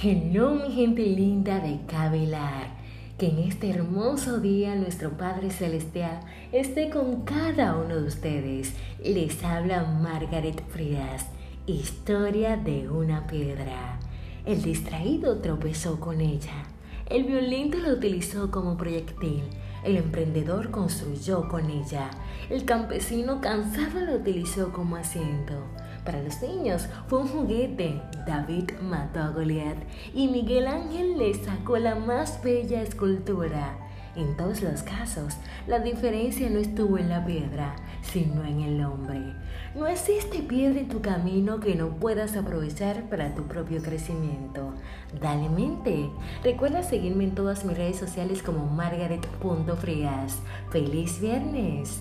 Hello mi gente linda de Cabelar, que en este hermoso día nuestro Padre Celestial esté con cada uno de ustedes. Les habla Margaret Frías, historia de una piedra. El distraído tropezó con ella. El violento la utilizó como proyectil. El emprendedor construyó con ella. El campesino cansado la utilizó como asiento. Para los niños fue un juguete. David mató a Goliat y Miguel Ángel le sacó la más bella escultura. En todos los casos, la diferencia no estuvo en la piedra, sino en el hombre. No existe piedra en tu camino que no puedas aprovechar para tu propio crecimiento. Dale mente. Recuerda seguirme en todas mis redes sociales como margaret.frias. ¡Feliz viernes!